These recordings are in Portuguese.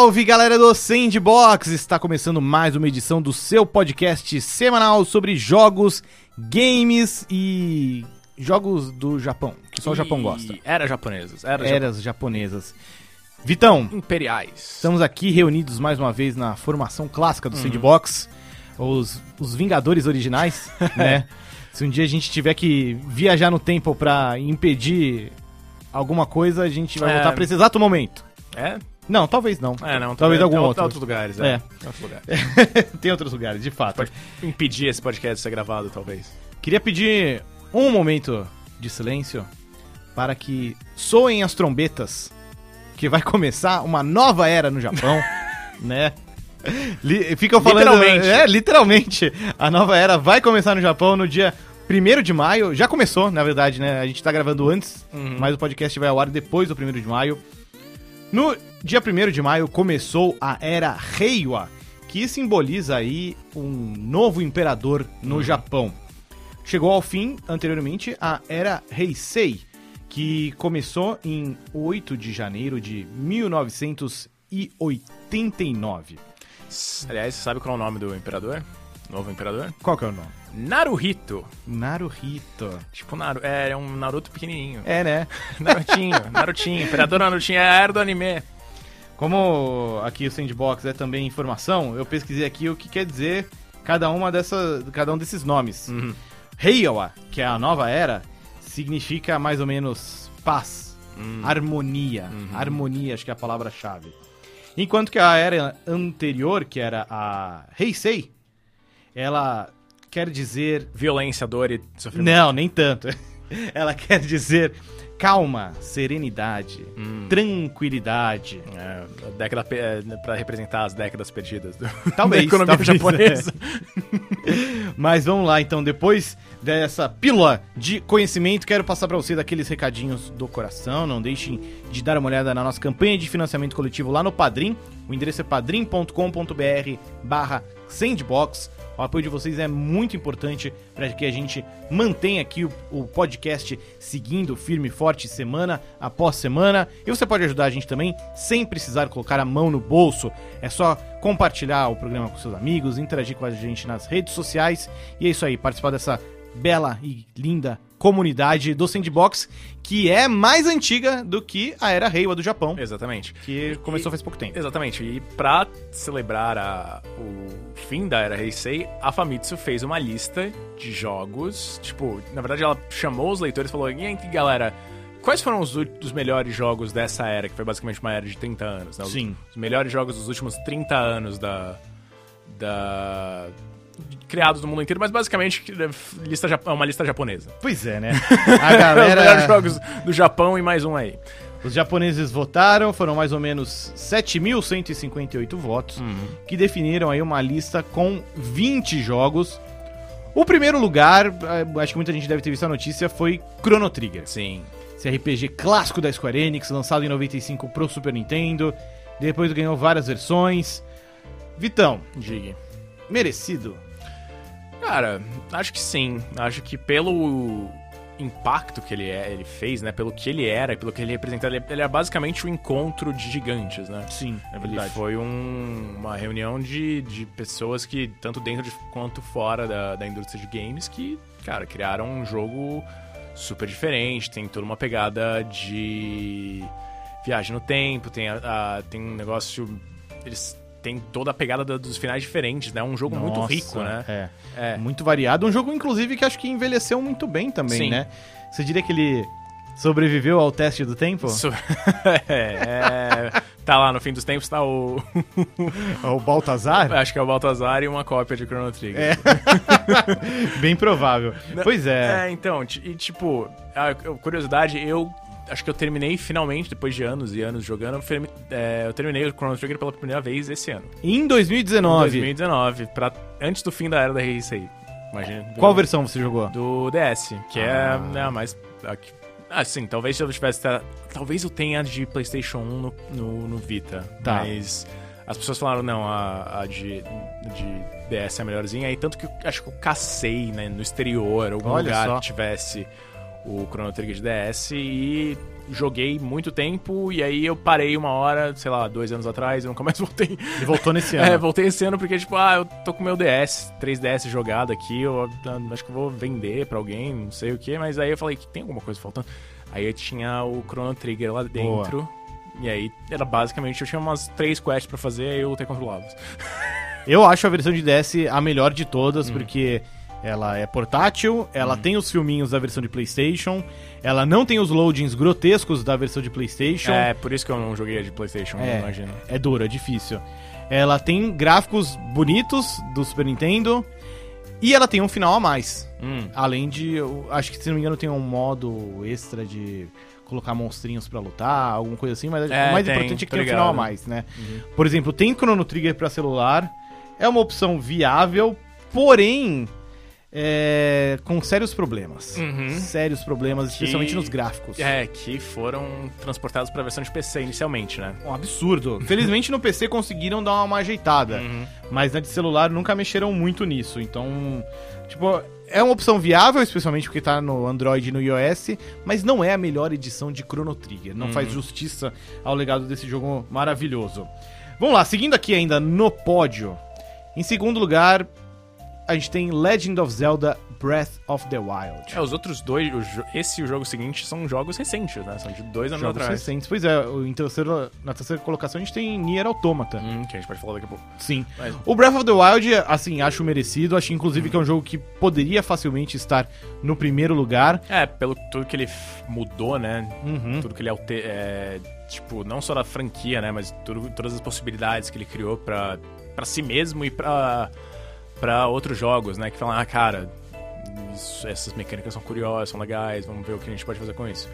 Salve galera do Sandbox! Está começando mais uma edição do seu podcast semanal sobre jogos, games e jogos do Japão, que só o Japão gosta. Era japonesas. Era Eras japonesas. Vitão, imperiais. estamos aqui reunidos mais uma vez na formação clássica Uhum. do Sandbox, os, os Vingadores originais, né? Se um dia a gente tiver que viajar no tempo pra impedir alguma coisa, a gente vai É. voltar pra esse exato momento. É? Não, talvez não. É, não. Talvez algum em outro. outros lugares, É. é. Em outros lugares. Tem outros lugares, de fato. Pode impedir esse podcast de ser gravado, talvez. Queria pedir um momento de silêncio para que soem as trombetas, que vai começar uma nova era no Japão, né? Li- ficam falando. Literalmente. É, literalmente. A nova era vai começar no Japão no dia 1 de maio. Já começou, na verdade, né? A gente tá gravando antes, Uhum. mas o podcast vai ao ar depois do 1 de maio. No dia 1 de maio começou a Era Reiwa, que simboliza aí um novo imperador no Japão. Chegou ao fim, anteriormente, a Era Heisei, que começou em 8 de janeiro de 1989. Aliás, você sabe qual é o nome do imperador? Novo imperador? Qual que é o nome? Naruhito. Naruhito. Tipo, Naru... é, é um Naruto pequenininho. É, né? Narutinho, Narutinho. Imperador Narutinho é a era do anime. Como aqui o Sandbox é também informação, eu pesquisei aqui o que quer dizer cada uma dessa, cada um desses nomes. Uhum. Heiwa, que é a nova era, significa mais ou menos paz, Hum. harmonia. Uhum. Harmonia, acho que é a palavra-chave. Enquanto que a era anterior, que era a Heisei, ela quer dizer. Violência, dor e sofrimento. Não, nem tanto. Ela quer dizer calma, serenidade, Hum. tranquilidade. É, década é, pra representar as décadas perdidas do, Talvez, da economia talvez, japonesa. Mas vamos lá, então, depois dessa pílula de conhecimento, quero passar para você daqueles recadinhos do coração. Não deixem de dar uma olhada na nossa campanha de financiamento coletivo lá no Padrim. O endereço é padrim.com.br barra sandbox. O apoio de vocês é muito importante para que a gente mantenha aqui o, o podcast seguindo firme e forte semana após semana. E você pode ajudar a gente também sem precisar colocar a mão no bolso. É só compartilhar o programa com seus amigos, interagir com a gente nas redes sociais. E é isso aí, participar dessa bela e linda comunidade do Sandbox, que é mais antiga do que a Era Reiwa do Japão, Exatamente. que começou faz pouco tempo. Exatamente. E pra celebrar a- o fim da era Heisei, a Famitsu fez uma lista de jogos. Tipo, na verdade ela chamou os leitores e falou: E aí, galera, quais foram os, os melhores jogos dessa era, que foi basicamente uma era de 30 anos, né? Sim. Os melhores jogos dos últimos 30 anos da. da criados no mundo inteiro, mas basicamente lista, jap- é uma lista japonesa. Pois é, né? A Os melhores galera. jogos do Japão e mais um aí. Os japoneses votaram, foram mais ou menos 7.158 votos, que definiram aí uma lista com 20 jogos. O primeiro lugar, eh, acho que muita gente deve ter visto a notícia, foi Chrono Trigger. Sim. Esse RPG clássico da Square Enix, lançado em 95 pro Super Nintendo. Depois ganhou várias versões. Vitão, Diga. merecido. Cara, acho que sim. Acho que pelo impacto que ele, é, ele fez, né? Pelo que ele era, pelo que ele representava, ele, ele é basicamente um encontro de gigantes, né? Sim, é Ele verdade. foi um- uma reunião de, de pessoas que, tanto dentro de, quanto fora da, da indústria de games, que, cara, criaram um jogo super diferente, tem toda uma pegada de viagem no tempo, tem, a, a- tem um negócio. Eles têm toda a pegada da- dos finais diferentes, né? É um jogo muito Nossa, rico, né? É. É. Muito variado. Um jogo, inclusive, que acho que envelheceu muito bem também, Sim. né? Você diria que ele sobreviveu ao teste do tempo? Isso- é, é, tá lá no fim dos tempos, tá o. O Baltazar? Acho que é o Baltazar e uma cópia de Chrono Trigger. É. Bem provável. Pois é. É, então, e tipo, a curiosidade, eu acho que eu terminei finalmente, depois de anos e anos jogando, eu fermi- é, eu terminei o Chrono Trigger pela primeira vez esse ano. Em 2019, 2019, pra, antes do fim da era da Heisei. Imagina. qual versão você jogou? Do DS, que Ah. é né, a mais. a que- Ah, sim, talvez se eu tivesse. Talvez eu tenha a de PlayStation 1 no, no, no Vita. Tá. Mas as pessoas falaram, não, a, a de, de DS é a melhorzinha. Aí tanto que eu acho que eu cacei né, no exterior, algum Olha lugar só. que tivesse o Chrono Trigger de DS e joguei muito tempo e aí eu parei uma hora, sei lá, dois anos atrás e nunca mais voltei. E voltou nesse ano. É, voltei esse ano porque, tipo, ah, eu tô com meu DS, 3DS jogado aqui, eu ah, acho que eu vou vender pra alguém, não sei o que, mas aí eu falei que tem alguma coisa faltando. Aí eu tinha o Chrono Trigger lá dentro. Boa. E aí era basicamente, eu tinha umas três quests pra fazer, aí eu lutei contra o Lavos. Eu acho a versão de DS a melhor de todas, porque ela é portátil, ela tem os filminhos da versão de PlayStation, ela não tem os loadings grotescos da versão de PlayStation. É, por isso que eu não joguei a de Playstation, É, imagino. é duro, é difícil. Ela tem gráficos bonitos do Super Nintendo e ela tem um final a mais. Hum. Além de, eu acho que se não me engano tem um modo extra de colocar monstrinhos pra lutar, alguma coisa assim, mas É, o mais tem, importante é que tem um final a. Uhum. mais, né? Por exemplo, tem Chrono Trigger pra celular, é uma opção viável, porém é, com sérios problemas. Uhum. Sérios problemas, especialmente Que- nos gráficos. É, que foram transportados pra versão de PC inicialmente, né? Um absurdo. Felizmente no PC conseguiram dar uma ajeitada. Uhum. Mas na de celular nunca mexeram muito nisso. Então, tipo, é uma opção viável, especialmente porque tá no Android e no iOS, mas não é a melhor edição de Chrono Trigger. Não faz justiça ao legado desse jogo maravilhoso. Vamos lá, seguindo aqui ainda no pódio. Em segundo lugar, a gente tem Legend of Zelda Breath of the Wild. É, os outros dois, esse e o jogo seguinte, são jogos recentes, né? São de dois anos Jogos atrás. recentes. Pois é, em terceiro, na terceira colocação a gente tem Nier Automata. Hum, que a gente pode falar daqui a pouco. Sim. Mas- O Breath of the Wild, assim, acho merecido. Acho, inclusive, que é um jogo que poderia facilmente estar no primeiro lugar. É, pelo tudo que ele mudou, né? Uhum. Tudo que ele alter, é, tipo, não só da franquia, né? Mas tudo- todas as possibilidades que ele criou pra si mesmo e pra, pra outros jogos, né? Que falam, ah, cara, isso- essas mecânicas são curiosas, são legais, vamos ver o que a gente pode fazer com isso.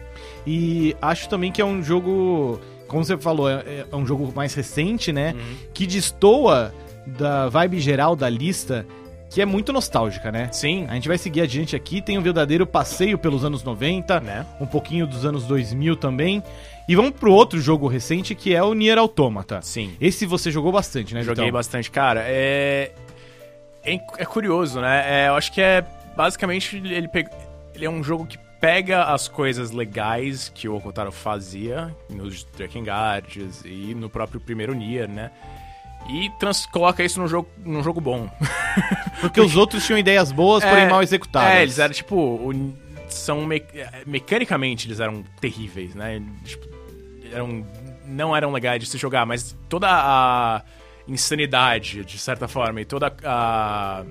E acho também que é um jogo, como você falou, é, é um jogo mais recente, né? Que destoa da vibe geral da lista, que é muito nostálgica, né? Sim, A gente vai seguir adiante aqui, tem um verdadeiro passeio pelos anos 90, né? um pouquinho dos anos 2000 também. E vamos pro outro jogo recente, que é o Nier Automata. Sim. Esse você jogou bastante, né, Joguei Vitão? bastante. Cara, é... é. é curioso, né? É, eu acho que é. Basicamente, ele, pega- ele é um jogo que pega as coisas legais que o Okotaro fazia nos Drakengard's e no próprio primeiro Nier, né? E trans- coloca isso num jogo, num jogo bom. Porque os outros tinham ideias boas, porém É, mal executadas. É, eles eram tipo. o- são me- mecanicamente eles eram terríveis, né? Tipo, eram, não eram legais de se jogar, mas toda a insanidade, de certa forma, e toda a,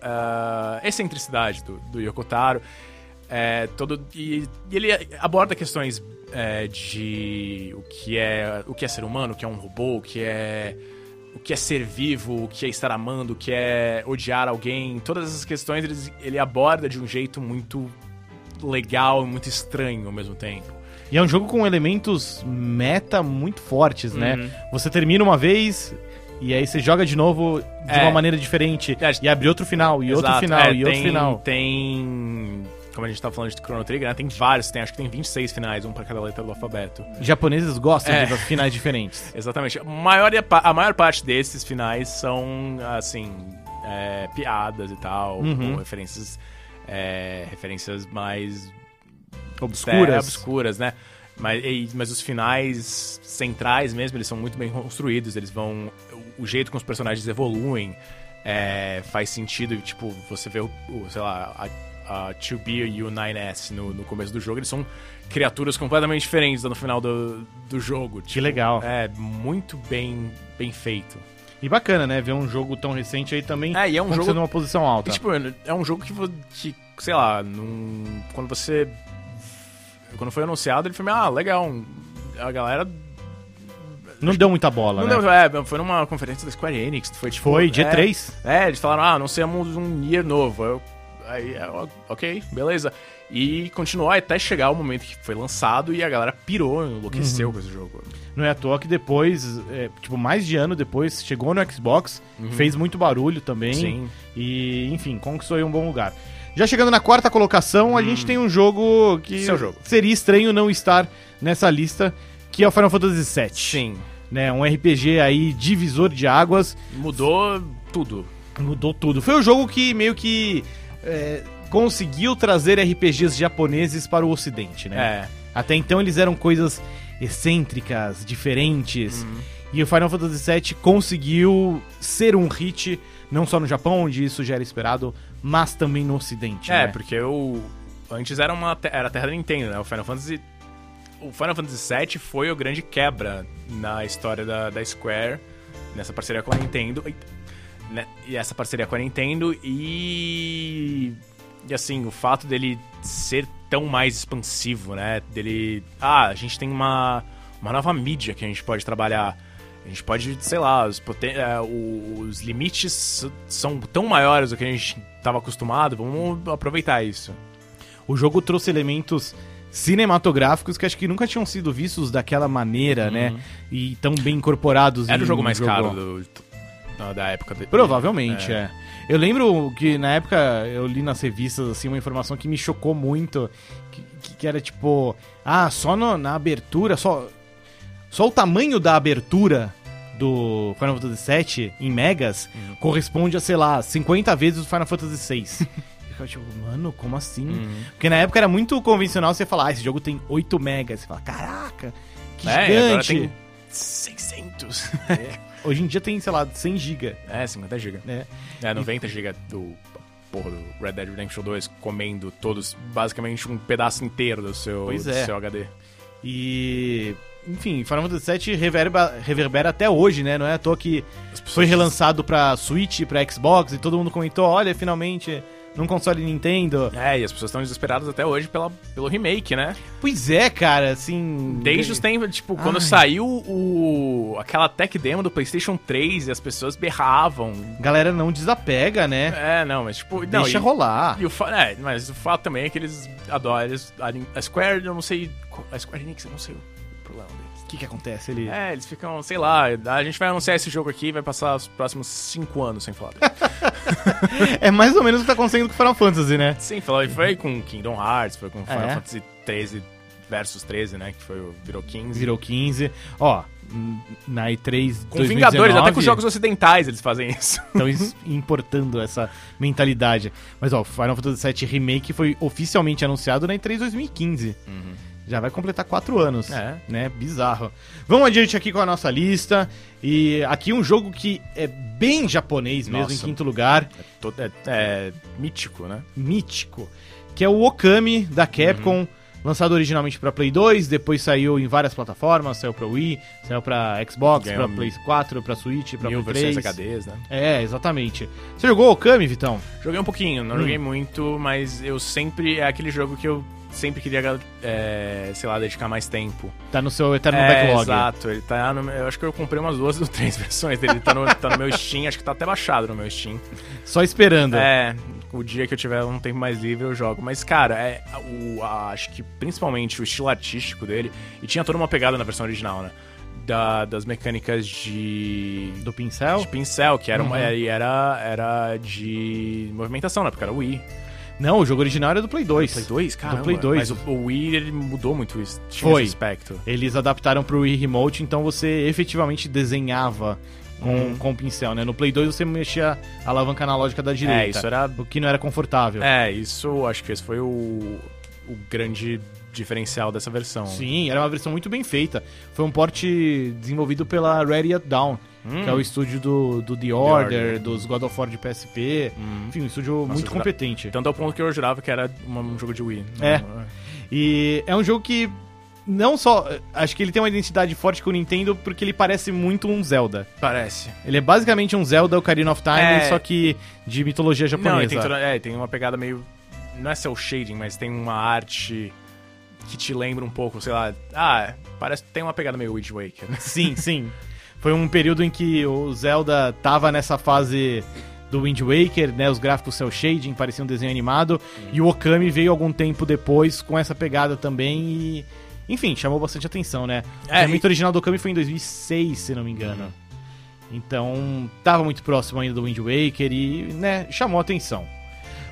a excentricidade do, do Yokotaro. É, todo, e, e ele aborda questões é, de o que é o que é ser humano, o que é um robô, o que é o que é ser vivo, o que é estar amando, o que é odiar alguém. Todas essas questões ele, ele aborda de um jeito muito legal e muito estranho ao mesmo tempo. E é um jogo com elementos meta muito fortes, né? Uhum. Você termina uma vez e aí você joga de novo de É. uma maneira diferente É, e abre outro final, e outro Exato, final, é, e outro tem- final. Tem. Como a gente tava falando de Chrono Trigger, né? Tem vários, tem, acho que tem 26 finais, um pra cada letra do alfabeto. Japoneses gostam É. de finais diferentes. Exatamente. A maior, a maior parte desses finais são, assim, é, piadas e tal, Uhum. ou referências, é, referências mais Obscuras. É, obscuras, né? Mas, mas os finais centrais mesmo, eles são muito bem construídos, eles vão... O jeito que os personagens evoluem é, faz sentido, tipo, você vê o, o, sei lá, a, a 2B e o 9S no, no começo do jogo, eles são criaturas completamente diferentes no final do, do jogo. tipo, legal. É, muito bem, bem feito. E bacana, né? Ver um jogo tão recente aí também É, e é um jogo uma posição alta. E, tipo, é um jogo que, que sei lá, num, quando você. Quando foi anunciado, ele foi meio, ah, legal. A galera. não deu muita bola, Não né? deu, é, foi numa conferência da Square Enix, foi tipo. Foi, é, G3. É, eles falaram, ah, anunciamos um Nier novo. Eu, aí, é, ó, ok, beleza. E continuou até chegar o momento que foi lançado e a galera pirou, enlouqueceu Uhum. com esse jogo. Não é à toa que depois, é, tipo, mais de ano depois, chegou no Xbox, fez muito barulho também. Uhum. Sim. E, enfim, conquistou aí um bom lugar. Já chegando na quarta colocação, a gente tem um jogo que Hum. Seu jogo. seria estranho não estar nessa lista, que é o Final Fantasy VII. Sim. Né, um RPG aí divisor de águas, Mudou tudo. mudou tudo. Foi o jogo que meio que é, conseguiu trazer RPGs japoneses para o ocidente, né? É. Até então eles eram coisas excêntricas, diferentes. E o Final Fantasy VII conseguiu ser um hit, não só no Japão, onde isso já era esperado, mas também no ocidente, É, né? porque o. Antes era uma era a terra da Nintendo, né? O Final Fantasy. O Final Fantasy VII foi o grande quebra na história da, da Square, nessa parceria com a Nintendo. Eita. Né? E essa parceria com a Nintendo e. E assim, o fato dele ser tão mais expansivo, né? Dele. Ah, a gente tem uma, uma nova mídia que a gente pode trabalhar. A gente pode, sei lá, os, poten- é, os limites são tão maiores do que a gente estava acostumado, vamos aproveitar isso. O jogo trouxe elementos cinematográficos que acho que nunca tinham sido vistos daquela maneira, né? E tão bem incorporados Era em o jogo mais caro do- da- da época. dele. Provavelmente, é. Eu lembro que na época eu li nas revistas assim uma informação que me chocou muito, que, que- que era tipo, ah, só no- na abertura, só só o tamanho da abertura do Final Fantasy VII em megas Uhum. corresponde a, sei lá, 50 vezes o Final Fantasy VI. Eu tipo, mano, como assim? Uhum. Porque na época era muito convencional você falar, ah, esse jogo tem 8 megas. Você fala, caraca, que É, e agora gigante. tem 600. Hoje em dia tem, sei lá, 100 GB. é, 50 GB. né? É, 90 GB do porra do Red Dead Redemption 2 comendo todos, basicamente um pedaço inteiro do seu, Pois do é. seu HD. E. Enfim, Final Fantasy VII reverba, reverbera até hoje, né? Não é à toa que pessoas foi relançado pra Switch, pra Xbox, e todo mundo comentou: olha, finalmente, num console Nintendo. É, e as pessoas estão desesperadas até hoje pela, pelo remake, né? Pois é, cara, assim. Desde os tempos, tipo, quando Ai. saiu o aquela tech demo do PlayStation 3 e as pessoas berravam. Galera não desapega, né? É, não, mas tipo, não, Deixa e- rolar. E o é, mas o fato também é que eles adoram. Eles, a, a Square, eu não sei. A Square Enix, eu não sei que que acontece? Ele. É, eles ficam, sei lá, a gente vai anunciar esse jogo aqui e vai passar os próximos 5 anos sem falar. É mais ou menos o que tá acontecendo com Final Fantasy, né? Sim, e foi com Kingdom Hearts, foi com Final É. Fantasy 13 versus 13, né? Que foi o virou 15. Virou 15. Ó, na E3. Com Vingadores, até com os jogos ocidentais eles fazem isso. Estão es- importando essa mentalidade. Mas ó, Final Fantasy VII Remake foi oficialmente anunciado na E3 2015. Já vai completar quatro anos. É. Né? Bizarro. Vamos adiante aqui com a nossa lista. E aqui um jogo que é bem japonês mesmo, Nossa. em quinto lugar. Todo- é, é mítico, né? Mítico. Que é o Okami da Capcom. Uhum. Lançado originalmente pra Play 2, depois saiu em várias plataformas, saiu pra Wii, saiu pra Xbox, pra Play 4, pra Switch, pra Mil Play versões 3. HDs, né? É, exatamente. Você jogou Okami, Vitão? Joguei um pouquinho, não Hum. joguei muito, mas eu sempre. É aquele jogo que eu sempre queria, é, sei lá, dedicar mais tempo. Tá no seu eterno é, backlog. Exato, ele tá no, eu acho que eu comprei umas duas ou três versões dele, tá no, tá no meu Steam, acho que tá até baixado no meu Steam. Só esperando. É, o dia que eu tiver um tempo mais livre eu jogo. Mas, cara, é, o, a- acho que principalmente o estilo artístico dele, e tinha toda uma pegada na versão original, né? Da- das mecânicas de, Do pincel? de pincel, que era, uma- Uhum. e era, era de movimentação, né? Porque era o Wii. Não, o jogo original era do Play 2. Play 2, cara. Play 2. Mas o, o Wii, ele mudou muito isso. Tinha Foi. esse aspecto. Eles adaptaram pro Wii Remote, então você efetivamente desenhava com, Uhum. com o pincel, né? No Play 2 você mexia a alavanca analógica da direita. É, isso era O que não era confortável. É, isso acho que esse foi o, o grande diferencial dessa versão. Sim, era uma versão muito bem feita. Foi um porte desenvolvido pela Ready At Down, Hum. que é o estúdio do, do The Order, Order. dos God of War de PSP. Hum. Enfim, um estúdio muito eu jura- competente. Tanto ao ponto que eu jurava que era um jogo de Wii. É. Não, E é um jogo que não só. Acho que ele tem uma identidade forte com o Nintendo porque ele parece muito um Zelda. Parece. Ele é basicamente um Zelda Ocarina of Time, É. só que de mitologia Não, japonesa. tem, toda- é, tem uma pegada meio. Não é cel shading, mas tem uma arte que te lembra um pouco, sei lá. Ah, parece que tem uma pegada meio Wind Waker. né? Sim, sim. Foi um período em que o Zelda tava nessa fase do Wind Waker, né? Os gráficos cel shading, parecia um desenho animado. E o Okami veio algum tempo depois com essa pegada também e... Enfim, chamou bastante atenção, né? É, o remake original do Okami foi em 2006, se não me engano. Então, tava muito próximo ainda do Wind Waker e, né, chamou atenção.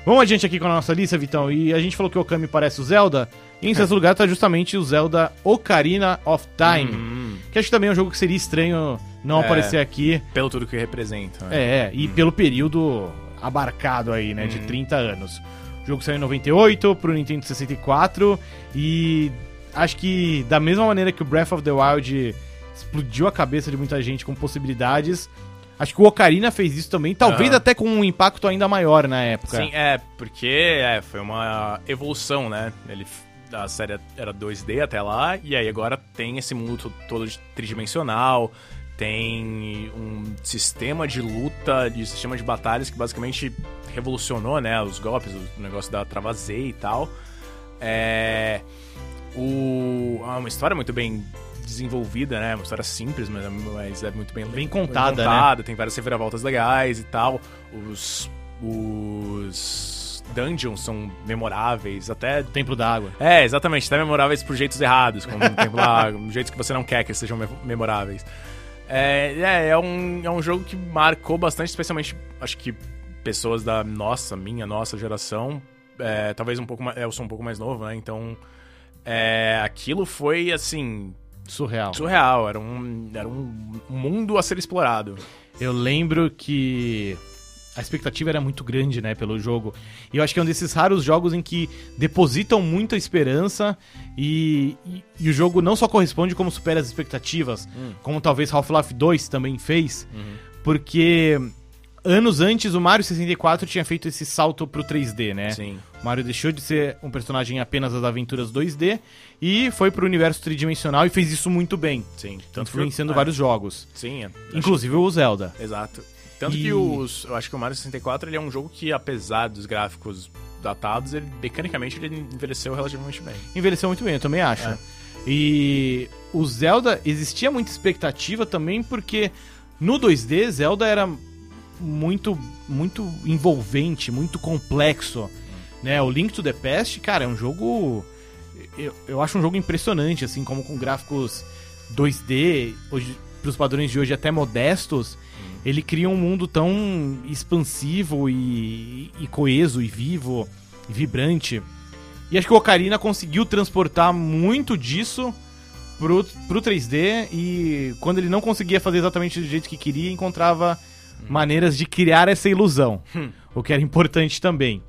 Vamos adiante aqui com a nossa lista, Vitão. E a gente falou que o Okami parece o Zelda. E em sexto lugar tá justamente o Zelda Ocarina of Time. Hum, Que acho que também é um jogo que seria estranho não É. aparecer aqui. pelo tudo que representa. né? É, e pelo período abarcado aí, né, de Hum. 30 anos. O jogo saiu em 98 pro Nintendo 64 e acho que da mesma maneira que o Breath of the Wild explodiu a cabeça de muita gente com possibilidades, acho que o Ocarina fez isso também, talvez Aham. até com um impacto ainda maior na época. Sim, é, porque é, foi uma evolução, né? Ele, a série era 2D até lá, e aí agora tem esse mundo to- todo tridimensional, tem um sistema de luta, de sistema de batalhas que basicamente revolucionou, né? Os golpes, o negócio da travazei e tal. É. O, ah, uma história muito bem desenvolvida, né? Uma história simples, mas, mas é muito bem, Bem contada, né? contada, tem várias reviravoltas legais e tal. Os, os dungeons são memoráveis, até. Templo da Água. É, exatamente, até memoráveis por jeitos errados, como um tempo lá, jeitos que você não quer que eles sejam me- memoráveis. É, é, é um, é um jogo que marcou bastante, especialmente, acho que pessoas da nossa, minha, nossa geração. É, talvez um pouco mais. Eu sou um pouco mais novo, né? Então. é, aquilo foi assim. Surreal. Surreal, era um, era um mundo a ser explorado. Eu lembro que a expectativa era muito grande, né, pelo jogo. E eu acho que é um desses raros jogos em que depositam muita esperança e, e- e o jogo não só corresponde como supera as expectativas, como talvez Half-Life 2 também fez, porque anos antes o Mario 64 tinha feito esse salto pro 3D, né? Sim. O Mario deixou de ser um personagem apenas das aventuras 2D e foi pro universo tridimensional e fez isso muito bem, Sim. tanto que- influenciando é, vários jogos, Sim, é. inclusive o Zelda. Exato. Tanto E- que os, eu acho que o Mario 64 ele é um jogo que, apesar dos gráficos datados, ele mecanicamente ele envelheceu relativamente bem. Envelheceu muito bem, eu também acho. É. E o Zelda, existia muita expectativa também, porque no 2D, Zelda era muito, muito envolvente, muito complexo. Né? O Link to the Past, cara, é um jogo. Eu, eu acho um jogo impressionante, assim, como com gráficos 2D, hoje, pros padrões de hoje até modestos. Ele cria um mundo tão expansivo e, e coeso e vivo e vibrante. E acho que o Ocarina conseguiu transportar muito disso pro, pro 3D e quando ele não conseguia fazer exatamente do jeito que queria, encontrava maneiras de criar essa ilusão, o que era importante também.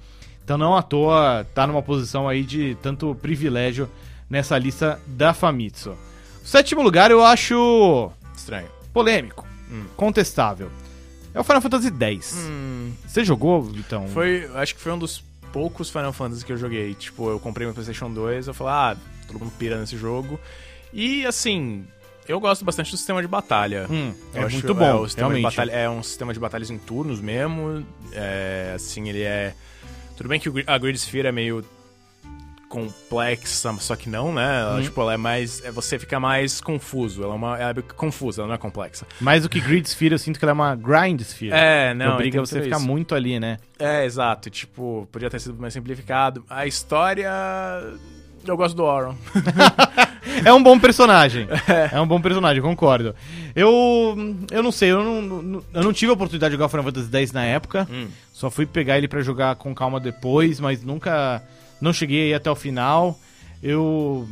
Então não à toa tá numa posição aí de tanto privilégio nessa lista da Famitsu. O sétimo lugar eu acho Estranho. polêmico, contestável. É o Final Fantasy X. Você jogou, então? Foi, acho que foi um dos poucos Final Fantasy que eu joguei. Tipo, eu comprei meu PlayStation 2, eu falei, ah, todo mundo pira nesse jogo. E assim, eu gosto bastante do sistema de batalha. Hum, é acho- muito bom, o sistema de realmente. batalha- é um sistema de batalhas em turnos mesmo. É, assim, ele é. Tudo bem que a Grid Sphere é meio complexa, só que não, né? Ela, Uhum. tipo, ela é mais. é- você fica mais confuso. Ela é, uma, ela é confusa, ela não é complexa. Mais do que Grid Sphere, eu sinto que ela é uma Grind Sphere. É, não. obriga você a ficar isso. muito ali, né? É, exato. Tipo, podia ter sido mais simplificado. A história. Eu gosto do Oron. É um bom personagem. É um bom personagem, concordo. Eu. Eu não sei, eu não, eu não tive a oportunidade de jogar Final Fantasy X na época. Hum. Só fui pegar ele pra jogar com calma depois, mas nunca. Não cheguei aí até o final. Eu.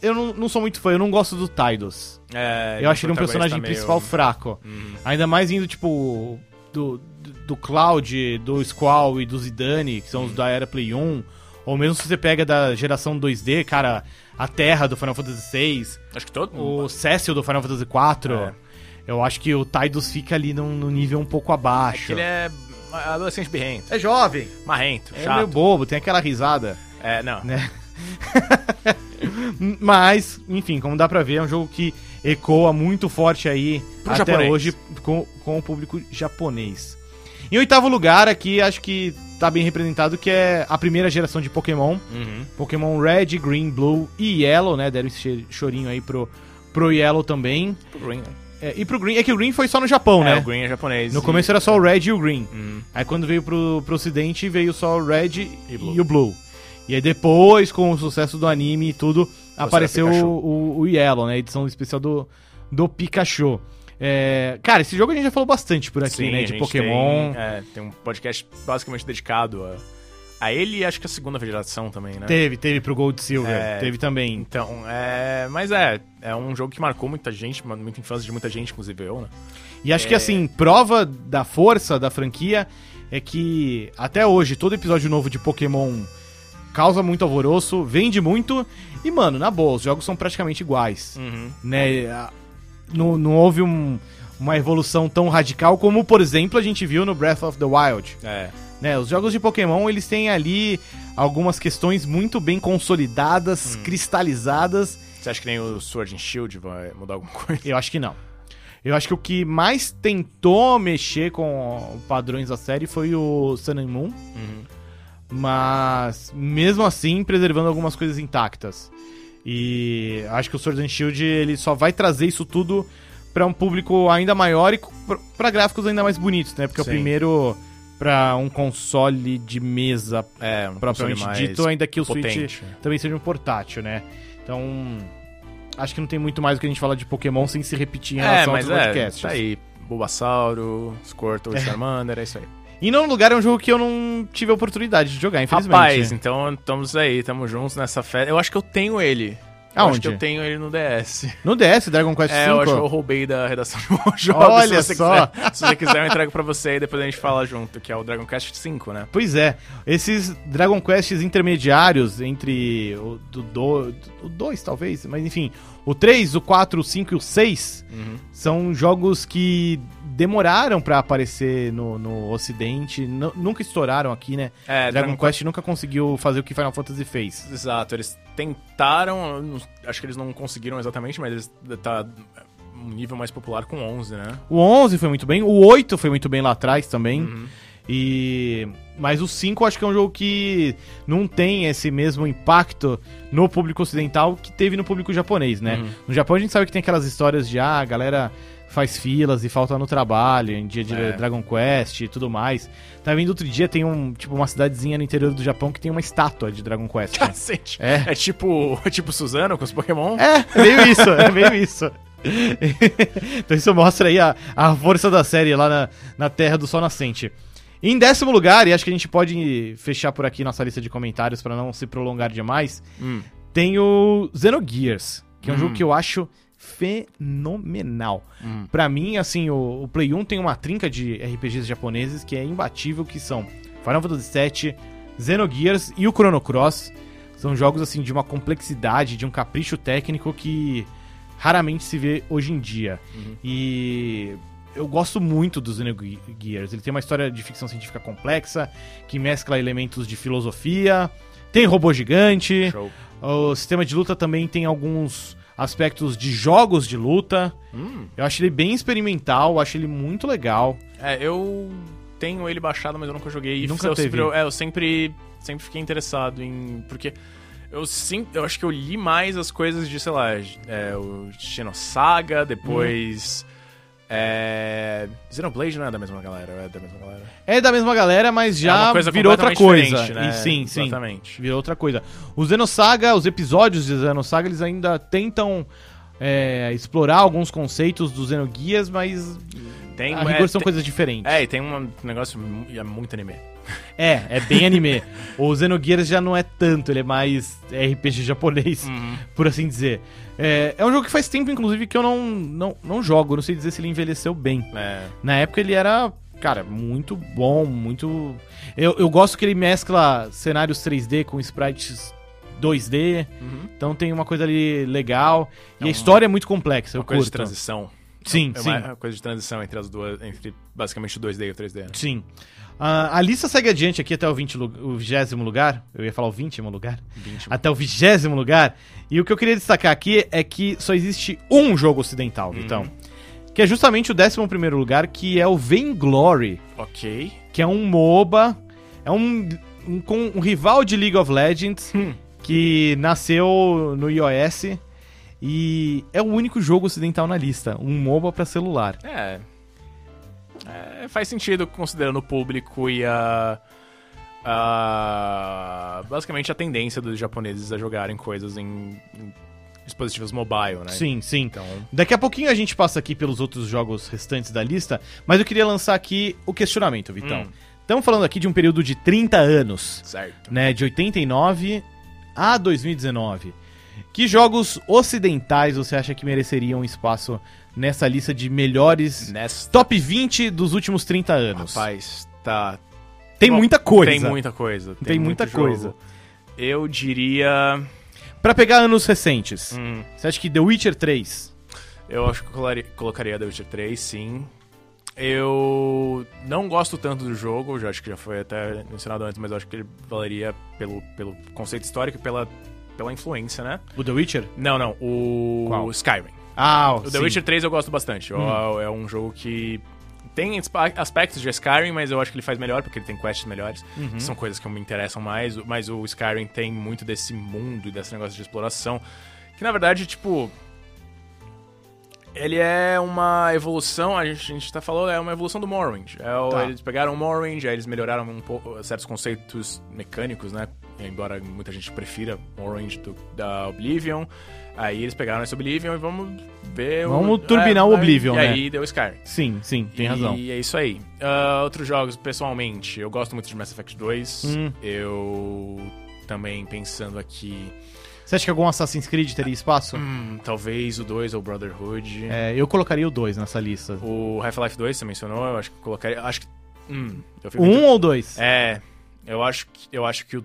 Eu não, não sou muito fã, eu não gosto do Tydos. É, eu acho ele um personagem meio- principal fraco. Uhum. Ainda mais indo, tipo, do, do, Cloud, do Squall e do Zidane, que são os da era Play 1. Ou mesmo se você pega da geração 2D, cara, a Terra do Final Fantasy VI, Acho que todo o Cecil do Final Fantasy IV. É. Eu acho que o Tidus fica ali num, num nível um pouco abaixo. que ele é adolescente birrento, É jovem, marrento, é meio bobo, tem aquela risada. É, não. Né? Mas, enfim, como dá pra ver, é um jogo que ecoa muito forte aí Pro até japonês. hoje com, com o público japonês. Em oitavo lugar, aqui acho que tá bem representado, que é a primeira geração de Pokémon. Uhum. Pokémon Red, Green, Blue e Yellow, né? Deram esse chorinho aí pro, pro Yellow também. O Green, né? É, e pro Green, é que o Green foi só no Japão, É, né? o Green é japonês. No e- começo era só o Red e o Green. Uhum. Aí quando veio pro, pro ocidente, veio só o Red e, Blue. o Blue. E aí depois, com o sucesso do anime e tudo, apareceu Pikachu. o, o, o Yellow, né? A edição especial do, do Pikachu. É, cara, esse jogo a gente já falou bastante por aqui, Sim, né? De Pokémon. Tem, é, tem um podcast basicamente dedicado a, a ele e acho que a segunda geração também, né? Teve, teve pro Gold Silver. É. Teve também. Então, é. Mas é, é um jogo que marcou muita gente, muita infância de muita gente, inclusive eu, né? E acho que É. assim, prova da força da franquia é que até hoje todo episódio novo de Pokémon causa muito alvoroço, vende muito e, mano, na boa, os jogos são praticamente iguais, Uhum. né? Não, não houve um- uma evolução tão radical como, por exemplo, a gente viu no Breath of the Wild. É. né? Os jogos de Pokémon, eles têm ali algumas questões muito bem consolidadas, Hum. cristalizadas. Você acha que nem o Sword and Shield vai mudar alguma coisa? Eu acho que não. Eu acho que o que mais tentou mexer com padrões da série foi o Sun and Moon, Uhum. mas mesmo assim preservando algumas coisas intactas. E acho que o Sword and Shield ele só vai trazer isso tudo pra um público ainda maior e pra- pra gráficos ainda mais bonitos, né? Porque Sim. o primeiro pra um console de mesa É, um propriamente dito, ainda que o Switch potente. também seja um portátil, né? Então, acho que não tem muito mais o que a gente falar de Pokémon sem se repetir em É, relação mas aos é, podcasts. tá aí. Bulbasauro, Squirtle, Charmander, é isso aí. E não lugar é um jogo que eu não tive a oportunidade de jogar, infelizmente. Rapaz, então estamos aí, estamos juntos nessa festa. Eu acho que eu tenho ele. Eu Aonde? acho que eu tenho ele no DS. No DS, Dragon Quest V. É, eu acho que eu roubei da redação de bons jogos. Olha se só. Quiser, se você quiser, eu entrego pra você e depois a gente fala junto, que é o Dragon Quest V, né? Pois é, esses Dragon Quests intermediários entre o 2, talvez, mas enfim, o 3, o 4, o 5 e o 6 Uhum. são jogos que demoraram pra aparecer no, no ocidente, nu- nunca estouraram aqui, né? É, Dragon Quest nunca conseguiu fazer o que Final Fantasy fez. Exato, eles tentaram, não- acho que eles não conseguiram exatamente, mas eles tá um nível mais popular com 11, né? O 11 foi muito bem, o 8 foi muito bem lá atrás também. Uhum. E mas o 5 eu acho que é um jogo que não tem esse mesmo impacto no público ocidental que teve no público japonês, né? Uhum. No Japão a gente sabe que tem aquelas histórias de ah, a galera faz filas e falta no trabalho em dia de É. Dragon Quest e tudo mais. Tá vendo outro dia tem um, tipo, uma cidadezinha no interior do Japão que tem uma estátua de Dragon Quest. Cacete. É. É tipo, é tipo Suzano com os Pokémon? É, é meio isso, é meio isso. então isso mostra aí a, a força da série lá na, na Terra do Sol Nascente. Em décimo lugar, e acho que a gente pode fechar por aqui nossa lista de comentários pra não se prolongar demais, Hum. tem o Xenogears, que é um Hum. jogo que eu acho fenomenal. Hum. Pra mim, assim, o, o Play 1 tem uma trinca de RPGs japoneses que é imbatível, que são Final Fantasy VII, Xenogears e o Chrono Cross. São jogos, assim, de uma complexidade, de um capricho técnico que raramente se vê hoje em dia. Uhum. E eu gosto muito do Xenogears. Ele tem uma história de ficção científica complexa, que mescla elementos de filosofia, tem robô gigante, Show. o sistema de luta também tem alguns aspectos de jogos de luta. Hum. Eu acho ele bem experimental, acho ele muito legal. É, eu tenho ele baixado, mas eu nunca joguei. E Nunca eu teve. Sempre, é, eu sempre, sempre fiquei interessado em. Porque eu, sim, eu acho que eu li mais as coisas de, sei lá, é, o Xenosaga, depois. É. Xenoblade não é da mesma galera, é da mesma galera. É da mesma galera, mas é já coisa virou outra coisa. né? E sim, sim. Exatamente. Virou outra coisa. O Xenosaga, os episódios de Xenosaga, eles ainda tentam é, explorar alguns conceitos dos Xenoguias, mas Tem, a é, rigor são tem- coisas diferentes. É, e tem um negócio. É muito anime. É, é bem anime. o Xenogears já não é tanto, ele é mais RPG japonês, Uhum. por assim dizer. É, é um jogo que faz tempo, inclusive, que eu não, não, não jogo. Não sei dizer se ele envelheceu bem. É. Na época ele era, cara, muito bom, muito. Eu, eu gosto que ele mescla cenários 3D com sprites 2D. Uhum. Então tem uma coisa ali legal. E É a uma- história é muito complexa. Uma eu coisa de curto. transição. Sim, é sim. uma coisa de transição entre as duas, entre basicamente o 2D e o 3D. né? Sim. Ah, a lista segue adiante aqui até o 20 lu- o 20 lugar. Eu ia falar o 20 lugar. 20. Até o 20 lugar. E o que eu queria destacar aqui é que só existe um jogo ocidental, Vitão. Que é justamente o 11 lugar, que é o Vainglory. Ok. que é um MOBA, é um, um, com- um rival de League of Legends, Hum. que nasceu no iOS e é o único jogo ocidental na lista, um MOBA pra celular. É. É, Faz sentido considerando o público e a. a- basicamente a tendência dos japoneses a jogarem coisas em, em dispositivos mobile, né? Sim, sim. Então. Daqui a pouquinho a gente passa aqui pelos outros jogos restantes da lista, mas eu queria lançar aqui o questionamento, Vitão. Hum. Estamos falando aqui de um período de 30 anos, Certo. né, de 89 a 2019. Que jogos ocidentais você acha que mereceriam espaço nessa lista de melhores Nesta. Top 20 dos últimos 30 anos. Rapaz, tá. Tem Bom, muita coisa. Tem muita coisa. Tem muita muito jogo. coisa. Eu diria. Pra pegar anos recentes, hum, você acha que The Witcher 3? eu acho que colocaria The Witcher 3, sim. Eu não gosto tanto do jogo, já acho que já foi até mencionado antes, mas eu acho que ele valeria pelo, pelo conceito histórico e pela, pela influência, né? O The Witcher? Não, não, o Qual? Skyrim. Ah, O The Witcher 3 eu gosto bastante. Eu- É um jogo que tem aspectos de Skyrim, mas eu acho que ele faz melhor, porque ele tem quests melhores. Uhum. São coisas que me interessam mais, mas o Skyrim tem muito desse mundo e desse negócio de exploração. Que na verdade, tipo. Ele é uma evolução, a gente, a gente tá falando, é uma evolução do Morrowind. É Tá. Eles pegaram o Morrowind, aí eles melhoraram um pouco certos conceitos mecânicos, né? Embora muita gente prefira Morrowind do, da Oblivion. Aí eles pegaram esse Oblivion e vamos ver... Vamos turbinar o Oblivion, e né? aí deu Skyrim. Sim, sim, tem e razão. é isso aí. Ah, outros jogos, pessoalmente, eu gosto muito de Mass Effect 2. Hum. Eu também pensando aqui, Você acha que algum Assassin's Creed teria espaço? hum, talvez o 2 ou Brotherhood. É, eu colocaria o 2 nessa lista. O Half-Life 2 você mencionou, eu acho que colocaria, acho que hum, Um ou dois? É, eu acho que eu acho que o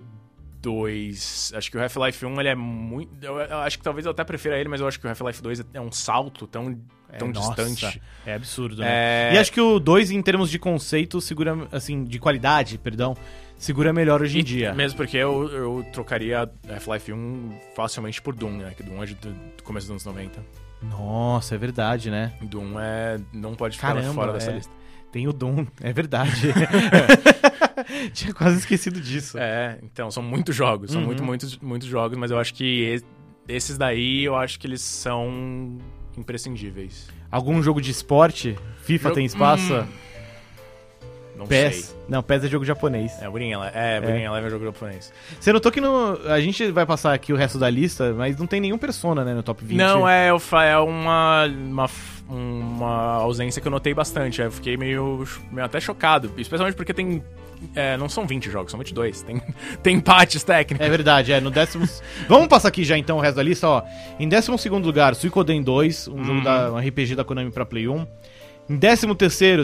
2, acho que o Half-Life 1 ele é muito, eu, acho que talvez eu até prefira ele, mas eu acho que o Half-Life 2 é um salto tão tão É, nossa, distante. É absurdo, né? É, E acho que o 2, em termos de conceito, segura, assim, de qualidade, perdão, segura melhor hoje em E- dia. Mesmo porque eu, eu trocaria Half-Life 1 facilmente por Doom, né? Que Doom é do, do começo dos anos 90. Nossa, é verdade, né? Doom é. não pode ficar Caramba, fora dessa é. lista. Tem o Doom, é verdade. Tinha quase esquecido disso. É, então, são muitos jogos, são Uhum. muito, muitos, muitos jogos, mas eu acho que esses daí eu acho que eles são imprescindíveis. Algum jogo de esporte? FIFA Jogo- tem espaço? Hum, Não sei. PES? Não, PES é jogo japonês. É, Winning Eleven é, Winning Eleven é jogo japonês. Você notou que no, a gente vai passar aqui o resto da lista, mas não tem nenhum Persona, né, no top 20. Não, é, é uma, uma, uma ausência que eu notei bastante. Eu fiquei meio, meio até chocado. Especialmente porque tem. é, não são 20 jogos, são 22. Tem, tem empates técnicos. É verdade, é. No décimo. Vamos passar aqui já então o resto da lista, ó. Em 12 lugar, Suikoden 2, um jogo da um RPG da Konami pra Play 1. Em 13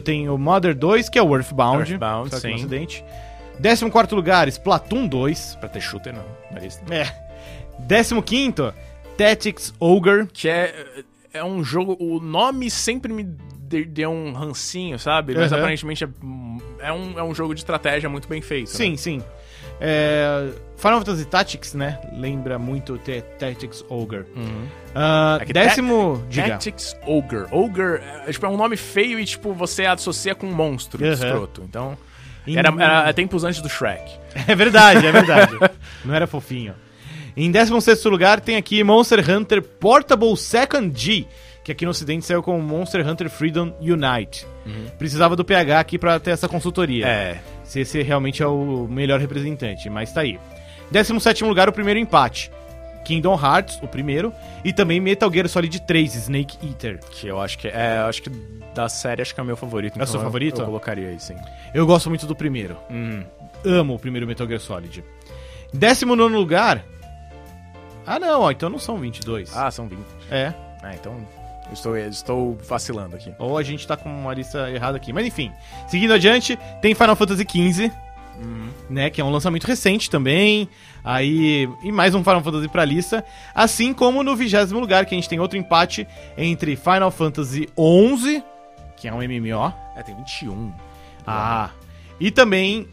tem o Mother 2, que é o Earthbound. Earthbound, só que sim. acidente. 14 lugar, Splatoon 2. Pra ter shooter, não. Na lista. É. 15 Tactics Ogre. Que é, é um jogo. O nome sempre me de- deu um rancinho, sabe? Mas Aham. aparentemente é, é, um, é um jogo de estratégia muito bem feito. Sim, né? sim. É, Final Fantasy Tactics, né? Lembra muito T- Tactics Ogre. Uhum. Ah, É décimo. Diga. Tactics Ogre. Ogre é, tipo, é um nome feio e tipo, você associa com um monstro Aham. escroto. Então. Era, era tempos antes do Shrek. É verdade, é verdade. Não era fofinho. Em 16 lugar tem aqui Monster Hunter Portable Second G, que aqui no ocidente saiu com Monster Hunter Freedom Unite. Precisava do PH aqui pra ter essa consultoria. É. Se esse realmente é o melhor representante, mas tá aí. 17 lugar, o primeiro empate. Kingdom Hearts, o primeiro, e também Metal Gear Solid 3, Snake Eater. Que eu acho que é. acho que da série acho que é o meu favorito. É o seu eu- favorito? Eu colocaria aí, sim. Eu gosto muito do primeiro. Hum. Amo o primeiro Metal Gear Solid. 19 lugar. Ah, não, ó, então não são 22. Ah, são 20. É. Ah, então. Estou, eu estou vacilando aqui. Ou a gente tá com uma lista errada aqui. Mas enfim. Seguindo adiante, tem Final Fantasy XV, né? Que é um lançamento recente também. Aí. E mais um Final Fantasy pra lista. Assim como no vigésimo lugar, que a gente tem outro empate entre Final Fantasy XI, que é um MMO. É, tem 21. Ah. E também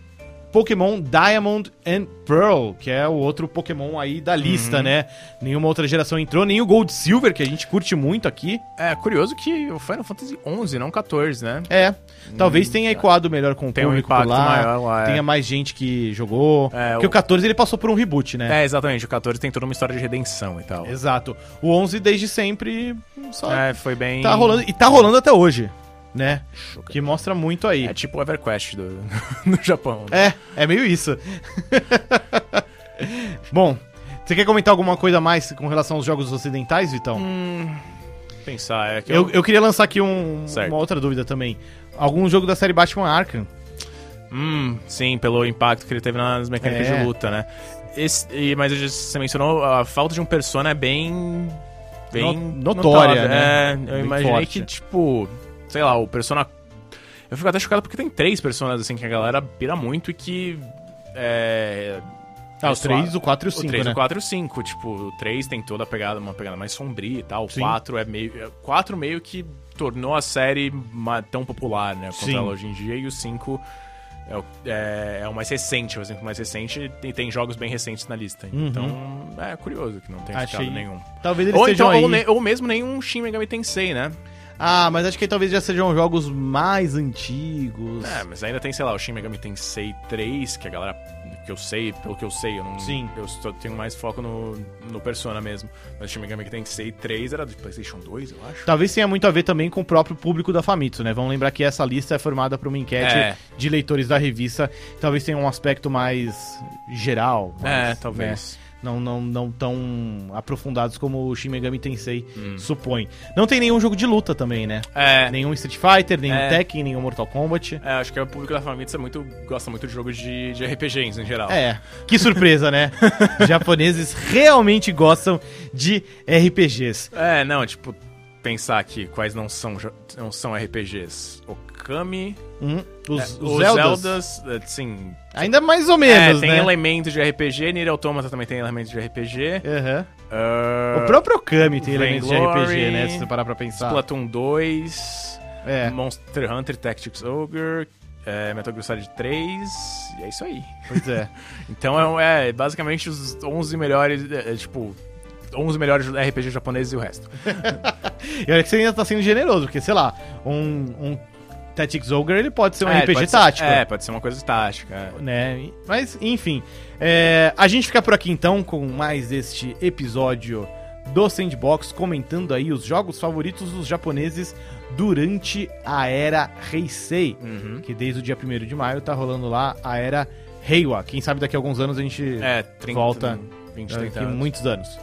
Pokémon Diamond and Pearl, que é o outro Pokémon aí da lista, né? Nenhuma outra geração entrou, nem o Gold Silver, que a gente curte muito aqui. É curioso que o Final Fantasy 11, não 14, né? É. Talvez tenha ecoado melhor com o Tem um impacto lá. maior lá, é. Tenha mais gente que jogou. É, Porque o- o 14 ele passou por um reboot, né? É, exatamente. O 14 tem toda uma história de redenção e tal. Exato. O 11 desde sempre só É, foi bem. tá rolando. E tá rolando até hoje, né? Choca- Que mostra muito aí. É tipo o EverQuest do, no Japão. né? É, é meio isso. Bom, você quer comentar alguma coisa mais com relação aos jogos ocidentais, Vitão? Hum, pensar, é que eu, eu queria lançar aqui um- uma outra dúvida também. Algum jogo da série Batman Arkham? Hum, sim, pelo impacto que ele teve nas mecânicas É. de luta, né? Esse, e- mas você mencionou a falta de um persona é bem. bem No- notória, notável. né? É, eu Bem imaginei forte. que, tipo, sei lá, o persona. Eu fico até chocado porque tem três personagens assim que a galera pira muito e que. É. Ah, o é só- 3, o 4 e o 5, o 3, né? o 4 e o 5. Tipo, o 3 tem toda a pegada, uma pegada mais sombria e tal. O Sim. 4 é meio. é- O 4 meio que tornou a série tão popular, né? Contra Sim. ela hoje em dia. E o 5 é o, é, é o mais recente, o exemplo mais recente. E tem jogos bem recentes na lista. Então, é curioso que não tenha Uhum. Achei- ficado nenhum. Talvez eles Ou, então, aí... ou, ou mesmo nenhum Shin Megami Tensei, né? Ah, mas acho que talvez já sejam jogos mais antigos. É, mas ainda tem, sei lá, o Shin Megami Tensei 3, que a galera, que eu sei, pelo que eu sei, eu não. Sim. Eu só tenho mais foco no, no Persona mesmo. Mas o Shin Megami Tensei 3 era do PlayStation 2, eu acho. Talvez tenha muito a ver também com o próprio público da Famitsu, né? Vamos lembrar que essa lista é formada por uma enquete É. de leitores da revista. Talvez tenha um aspecto mais geral. É, mais, talvez. né? Não, não, não tão aprofundados como o Shin Megami Tensei Hum. supõe. Não tem nenhum jogo de luta também, né? É. Nenhum Street Fighter, nenhum É. Tekken, nenhum Mortal Kombat. É, acho que o público da Famitsu é muito, gosta muito de jogos de, de RPGs em geral. É, que surpresa, né? Japoneses realmente gostam de RPGs. É, não, tipo, pensar aqui quais não são, não são RPGs. Okami, Hum, os, é, os os Zeldas, Zeldas, é, sim. ainda mais ou menos, é, tem né? elementos de RPG, Nier Automata também tem elementos de RPG. Aham. ah, O próprio Okami tem elementos de RPG, né? Se você parar pra pensar. Splatoon 2, É, Monster Hunter Tactics Ogre, é, Metal Gear Solid 3, e é isso aí. pois é. Então é, é basicamente os 11 melhores, é, é, tipo, 11 melhores RPG japoneses e o resto. E olha que você ainda tá sendo generoso, porque, sei lá, um, um Tactics Ogre, ele pode ser um É, RPG ser- tático. é, pode ser uma coisa tática. é. né? Mas, enfim. é, a gente fica por aqui então com mais este episódio do Sandbox, comentando aí os jogos favoritos dos japoneses durante a era Heisei, Uhum. que desde o dia 1 de maio tá rolando lá a era Heiwa. Quem sabe daqui a alguns anos a gente É, 30, volta 20, daqui 30 anos. muitos anos.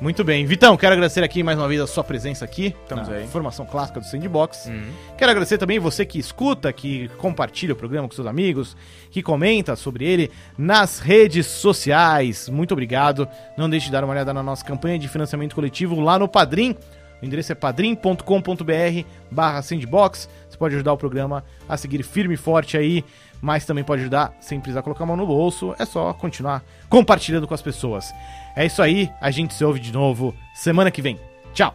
Muito bem. Vitão, quero agradecer aqui mais uma vez a sua presença aqui Estamos na aí. formação clássica do Sandbox. Uhum. Quero agradecer também você que escuta, que compartilha o programa com seus amigos, que comenta sobre ele nas redes sociais. Muito obrigado. Não deixe de dar uma olhada na nossa campanha de financiamento coletivo lá no Padrim. O endereço é padrim.com.br barra sandbox. Você pode ajudar o programa a seguir firme e forte aí, mas também pode ajudar sem precisar colocar a mão no bolso. É só continuar compartilhando com as pessoas. É isso aí, a gente se ouve de novo semana que vem. Tchau!